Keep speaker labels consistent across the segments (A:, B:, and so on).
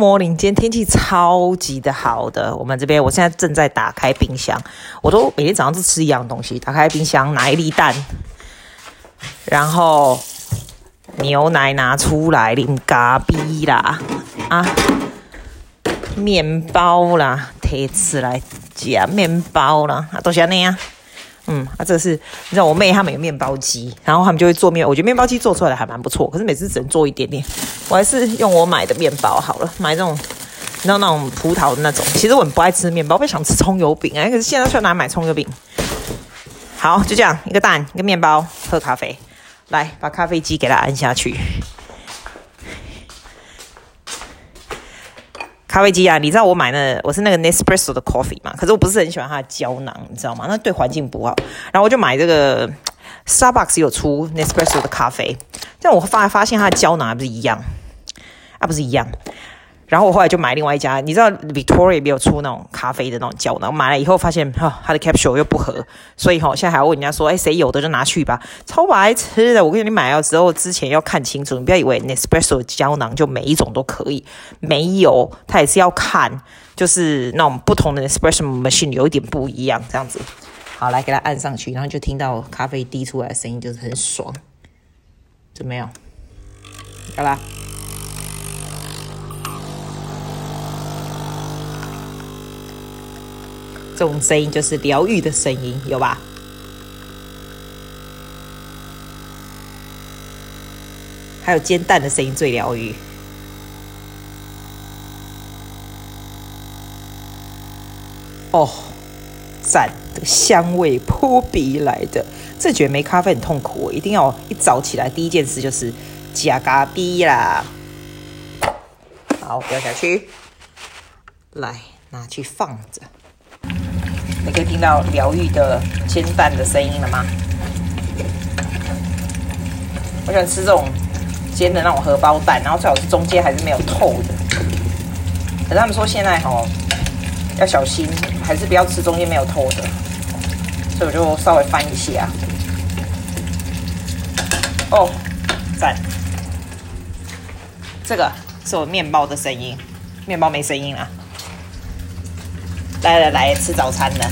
A: 魔林今天天气超级的好的。我们这边我现在正在打开冰箱，我都每天早上都吃一样东西，打开冰箱拿一粒蛋，然后牛奶拿出来淋咖啡啦，啊，面包啦，贴起来夹面包啦，啊，都是那样。嗯，啊，这个是你知道我妹他们有面包机，然后他们就会做面，我觉得面包机做出来的还蛮不错，可是每次只能做一点点，我还是用我买的面包好了，买这种你知道那种葡萄的那种。其实我很不爱吃面包，我想吃葱油饼哎，可是现在去哪买葱油饼？好，就这样，一个蛋，一个面包，喝咖啡，来把咖啡机给它按下去。咖啡机啊，你知道我买那我是那个 Nespresso 的 coffee 嘛？可是我不是很喜欢它的胶囊，你知道吗？那对环境不好。然后我就买这个 Starbucks 有出 Nespresso 的咖啡，但我发发现它的胶囊还不是一样，啊不是一样。然后我后来就买另外一家，你知道 Victoria 没有出那种咖啡的那种胶囊，买了以后发现哈它的 capsule 又不合，所以哈现在还要问人家说，哎谁有的就拿去吧，超白痴的。我跟你买了之后之前要看清楚，你不要以为 Nespresso 胶囊就每一种都可以，没有，它也是要看，就是那种不同的 Espresso machine 有一点不一样这样子。好，来给它按上去，然后就听到咖啡滴出来的声音，就是很爽，怎么样？好啦。这种声音就是疗愈的声音，有？吧？还有？煎蛋的声音最疗愈。哦，赞！这个香味扑鼻来的，这觉得没咖啡很痛苦，一定要一早起来第一件事就是加咖啡啦。好，掉下去，来拿去放着。你可以听到疗愈的煎蛋的声音了吗？我喜欢吃这种煎的那种荷包蛋，然后最好是中间还是没有透的。可是他们说现在哦要小心，还是不要吃中间没有透的。所以我就稍微翻一下。哦，赞！这个是我面包的声音，面包没声音了。来来来，吃早餐了。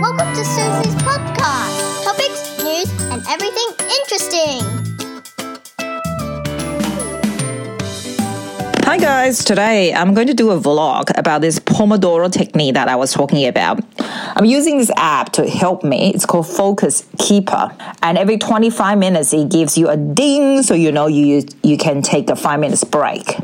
B: Welcome to Susie's podcast. Topics, news, and everything interesting.
A: Hi guys, today I'm going to do a vlog about this Pomodoro technique that I was talking about. I'm using this app to help me. It's called Focus Keeper. And every 25 minutes it gives you a ding so you know you you can take a 5 minutes break.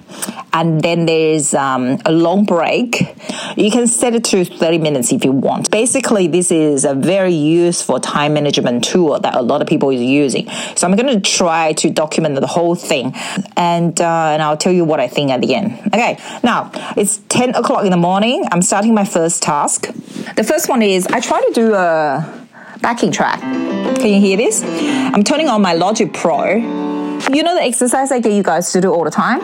A: And then there's um, a long break. You can set it to 30 minutes if you want. Basically, this is a very useful time management tool that a lot of people is using. So I'm going to try to document the whole thing, and uh, and I'll tell you what I think at the end. Okay, now it's 10 o'clock in the morning. I'm starting my first task. The first one is I try to do a backing track. Can you hear this? I'm turning on my Logic Pro. You know the exercise I get you guys to do all the time?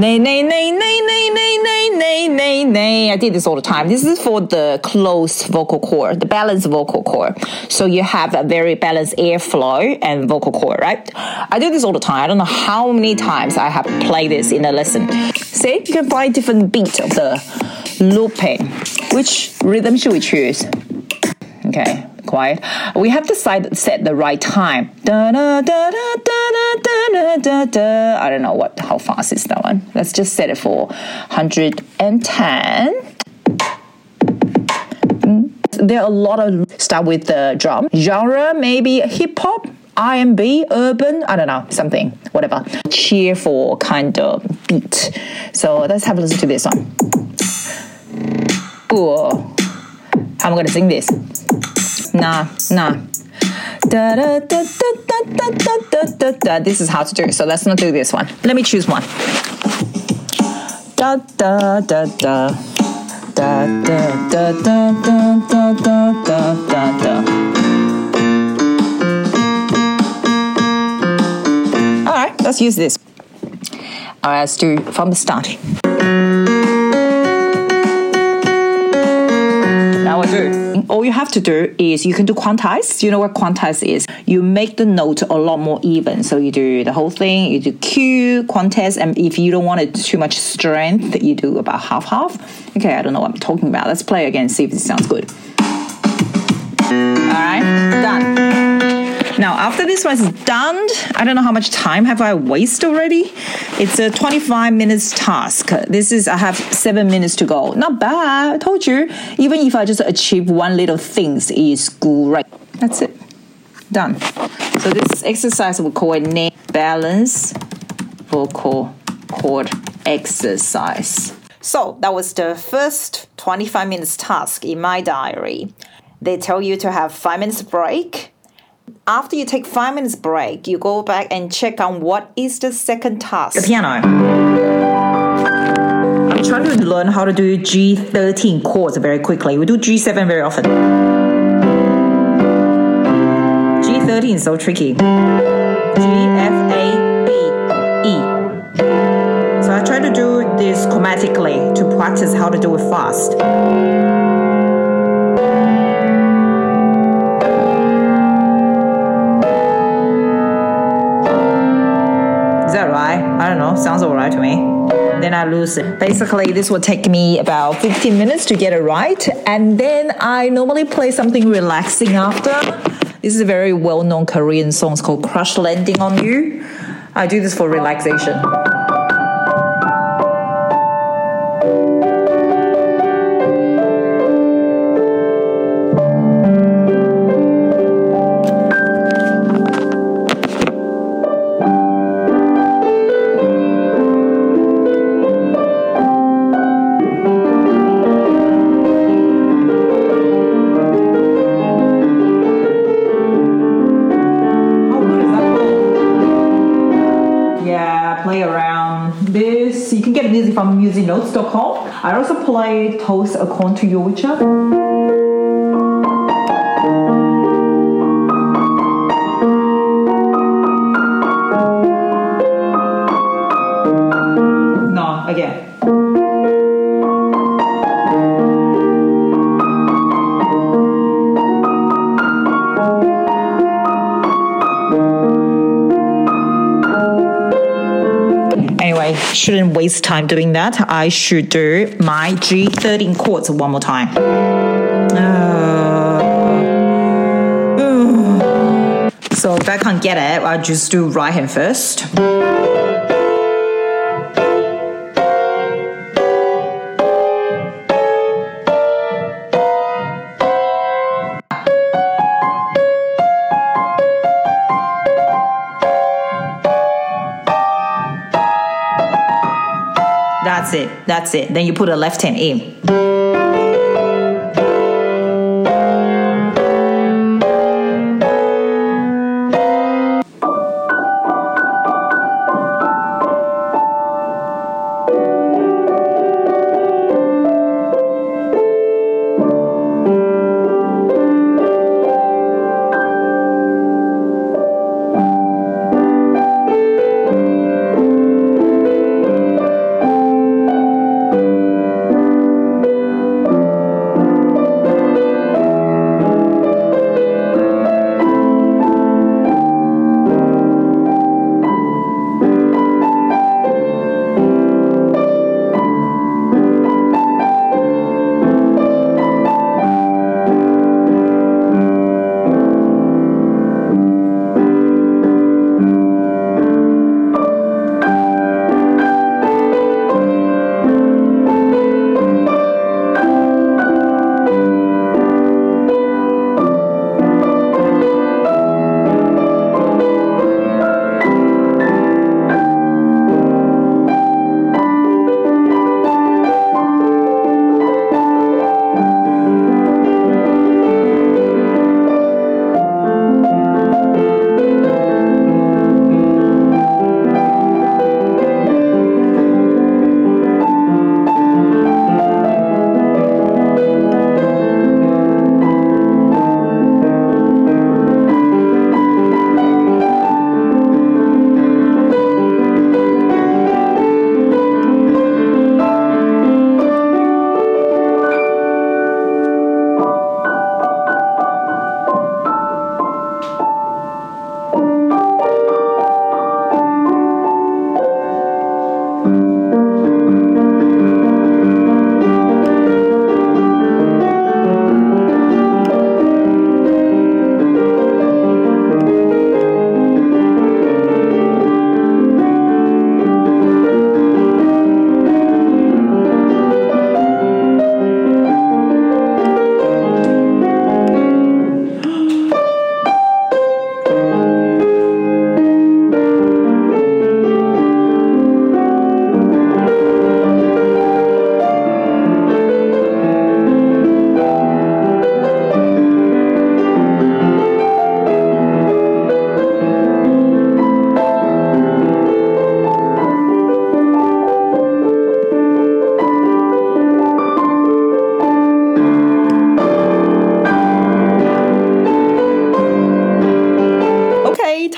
A: Nay, nay, nay, nay, nay, nay, nay, nay, nay, nay. I did this all the time. This is for the closed vocal cord, the balanced vocal cord. So you have a very balanced airflow and vocal cord, right? I do this all the time. I don't know how many times I have played this in a lesson. See, you can find different beat of the looping. Which rhythm should we choose? Okay, quiet. We have to set the right time. I don't know what how fast is that one. Let's just set it for 110. There are a lot of stuff with the drum. Genre, maybe hip hop, R&B, urban, I don't know, something, whatever. Cheerful kind of beat. So let's have a listen to this one. Ooh. I'm gonna sing this. Nah, nah. Da, da, da, da, da, da, da, da, da. This is how to do it, so let's not do this one. Let me choose one. Da da da da. Da da da da da da da da da. Alright, let's use this. Alright, let's do from the start. All you have to do is you can do quantize. You know what quantize is? You make the note a lot more even. So you do the whole thing, you do Q, quantize, and if you don't want it too much strength, you do about half half. Okay, I don't know what I'm talking about. Let's play again, see if this sounds good. All right, done. Now, after this is done, I don't know how much time have I wasted already. It's a 25 minutes task. This is, I have seven minutes to go. Not bad. I told you, even if I just achieve one little things is great. That's it. Done. So this exercise we call it neck balance vocal cord exercise. So that was the first 25 minutes task in my diary. They tell you to have five minutes break after you take five minutes break, you go back and check on what is the second task. The piano. I'm trying to learn how to do G13 chords very quickly. We do G7 very often. G13 is so tricky. G, F, A, B, E. So I try to do this chromatically to practice how to do it fast. I don't know, sounds alright to me. Then I lose it. Basically, this will take me about 15 minutes to get it right. And then I normally play something relaxing after. This is a very well known Korean song. It's called Crash Landing on You. I do this for relaxation. musicnotes.com. I also play Toast according to your shouldn't waste time doing that. I should do my G13 chords one more time. Uh, so if I can't get it, I'll just do right hand first. That's it. That's it. Then you put a left hand in.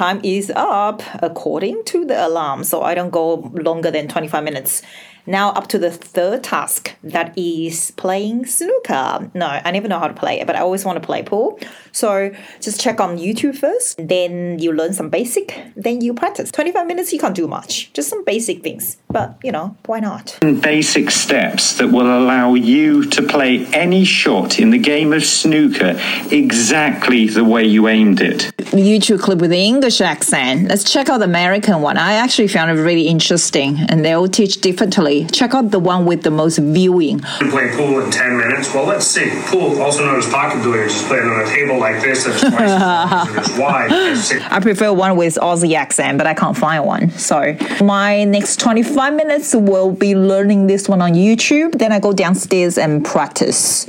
A: Time is up according to the alarm, so I don't go longer than 25 minutes. Now up to the third task that is playing snooker. No, I never know how to play it, but I always want to play pool. So just check on YouTube first, then you learn some basic, then you practice. 25 minutes you can't do much, just some basic things. But you know, why not?
C: Basic steps that will allow you to play any shot in the game of snooker exactly the way you aimed it.
A: YouTube clip with the English accent. Let's check out the American one. I actually found it really interesting and they all teach differently. Check out the one with the most viewing.
D: You play pool in 10 minutes? Well, let's see. Pool, also known as pocket billiards, is played on a table like this that's twice as long and as wide
A: I prefer one with Aussie accent, but I can't find one. So my next 25 minutes will be learning this one on YouTube. Then I go downstairs and practice.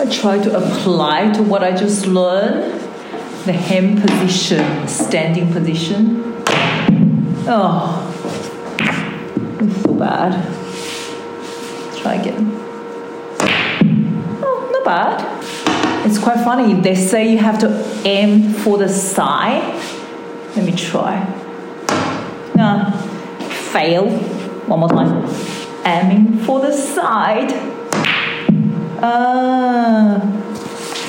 A: I try to apply to what I just learned. The hand position, standing position. Oh, it's so bad. Try again. Oh, not bad. It's quite funny. They say you have to aim for the side. Let me try. No, fail. One more time. Aiming for the side. Ah,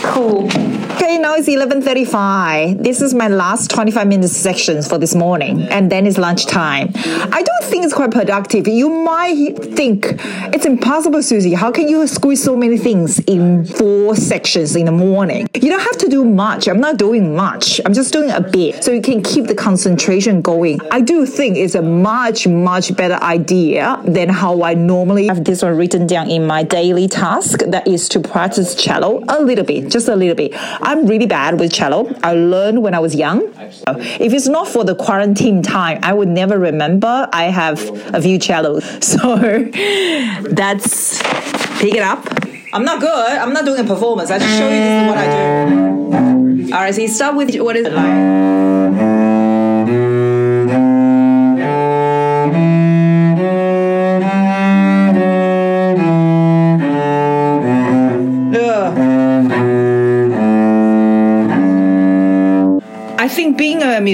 A: cool. Okay, now it's 11.35. This is my last 25 minutes sections for this morning. And then it's lunchtime. I don't think it's quite productive. You might think it's impossible, Susie. How can you squeeze so many things in four sections in the morning? You don't have to do much. I'm not doing much. I'm just doing a bit. So you can keep the concentration going. I do think it's a much, much better idea than how I normally have this one written down in my daily task. That is to practice cello a little bit, just a little bit. I'm really bad with cello. I learned when I was young. If it's not for the quarantine time, I would never remember I have a few cellos. So that's pick it up. I'm not good. I'm not doing a performance. I just show you this is what I do. All right, so you start with what is it like?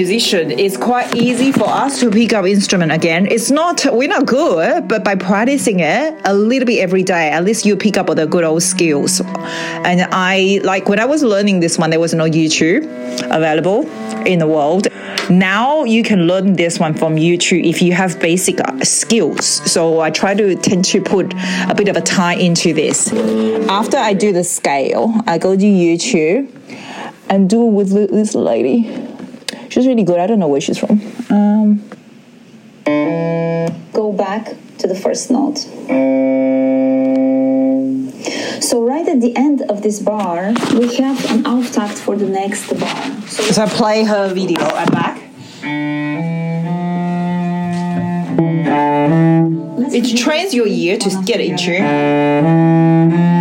A: Musician is quite easy for us to pick up instrument again. It's not we're not good, but by practicing it a little bit every day, at least you pick up the good old skills. And I like when I was learning this one, there was no YouTube available in the world. Now you can learn this one from YouTube if you have basic uh, skills. So I try to tend to put a bit of a time into this. After I do the scale, I go to YouTube and do it with this lady. She's really good. I don't know where she's from. Um,
E: go back to the first note. So right at the end of this bar, we have an auftakt for the next bar. So
A: so I play her video at back.
E: let's
A: It trains your ear to get in tune.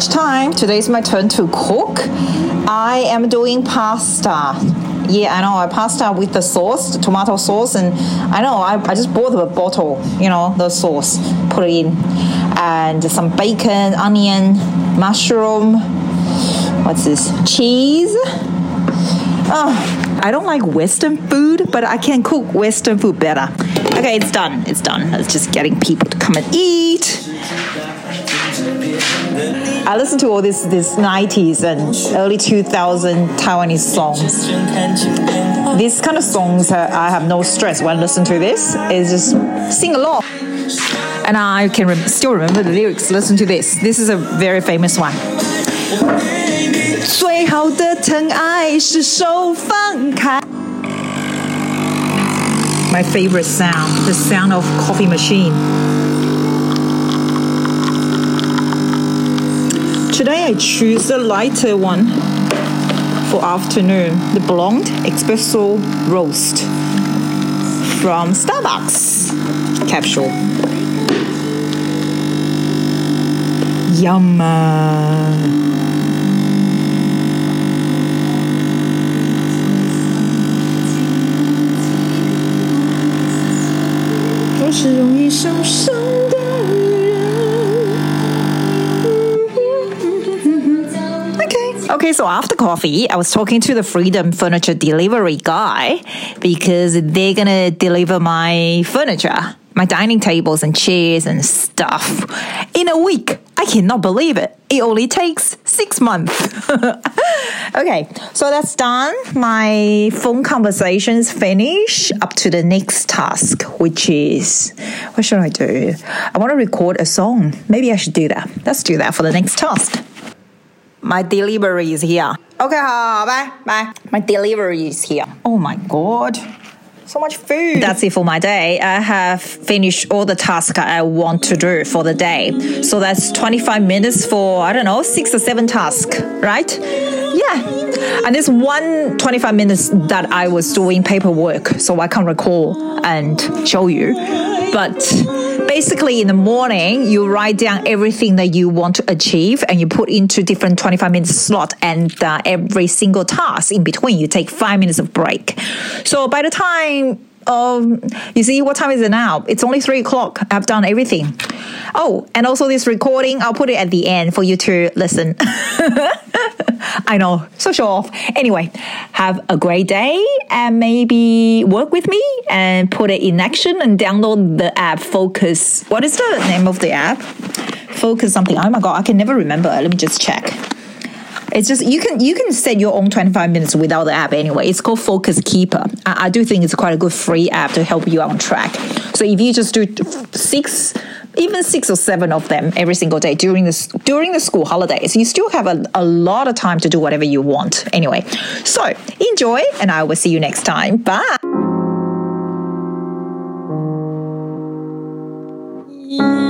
A: Lunchtime. Today's my turn to cook. I am doing pasta. Yeah, I know. I pasta with the sauce, the tomato sauce, and I know I, I just bought the bottle, you know, the sauce, put it in, and some bacon, onion, mushroom. What's this? Cheese. Oh, I don't like Western food, but I can cook Western food better. Okay, it's done. It's done. It's just getting people to come and eat. I listen to all this this 90s and early 2000 Taiwanese songs. These kind of songs, uh, I have no stress when I listen to this. It's just sing along. And I can rem- still remember the lyrics. Listen to this. This is a very famous one. 最好的疼爱是手放开。My favorite sound, the sound of coffee machine. Today I choose the lighter one for afternoon, the blonde espresso roast from Starbucks capsule. Yum. Okay. So after coffee, I was talking to the Freedom Furniture delivery guy because they're gonna deliver my furniture, my dining tables and chairs and stuff in a week. I cannot believe it. It only takes six months. okay, so that's done. My phone conversations finish up to the next task, which is what should I do? I want to record a song. Maybe I should do that. Let's do that for the next task. My delivery is here. Okay, 好, bye, bye. My delivery is here. Oh my god. So much food. That's it for my day. I have finished all the tasks I want to do for the day. So that's 25 minutes for, I don't know, six or seven tasks, right? Yeah. And there's one 25 minutes that I was doing paperwork, so I can't recall and show you. But basically in the morning you write down everything that you want to achieve and you put into different 25 minutes slot and uh, every single task in between. You take five minutes of break. So by the time um, you see what time is it now? It's only three o'clock. I've done everything. Oh and also this recording i'll put it at the end for you to listen I know, so show off. Anyway, have a great day and maybe work with me and put it in action and download the app Focus. What is the name of the app? Focus something. Oh my god, I can never remember. Let me just check. It's just you can you can set your own 25 minutes without the app anyway. It's called Focus Keeper. I, I do think it's quite a good free app to help you on track. So if you just do six even six or seven of them every single day during the, during the school holidays. You still have a, a lot of time to do whatever you want anyway. So enjoy, and I will see you next time. Bye. Yeah.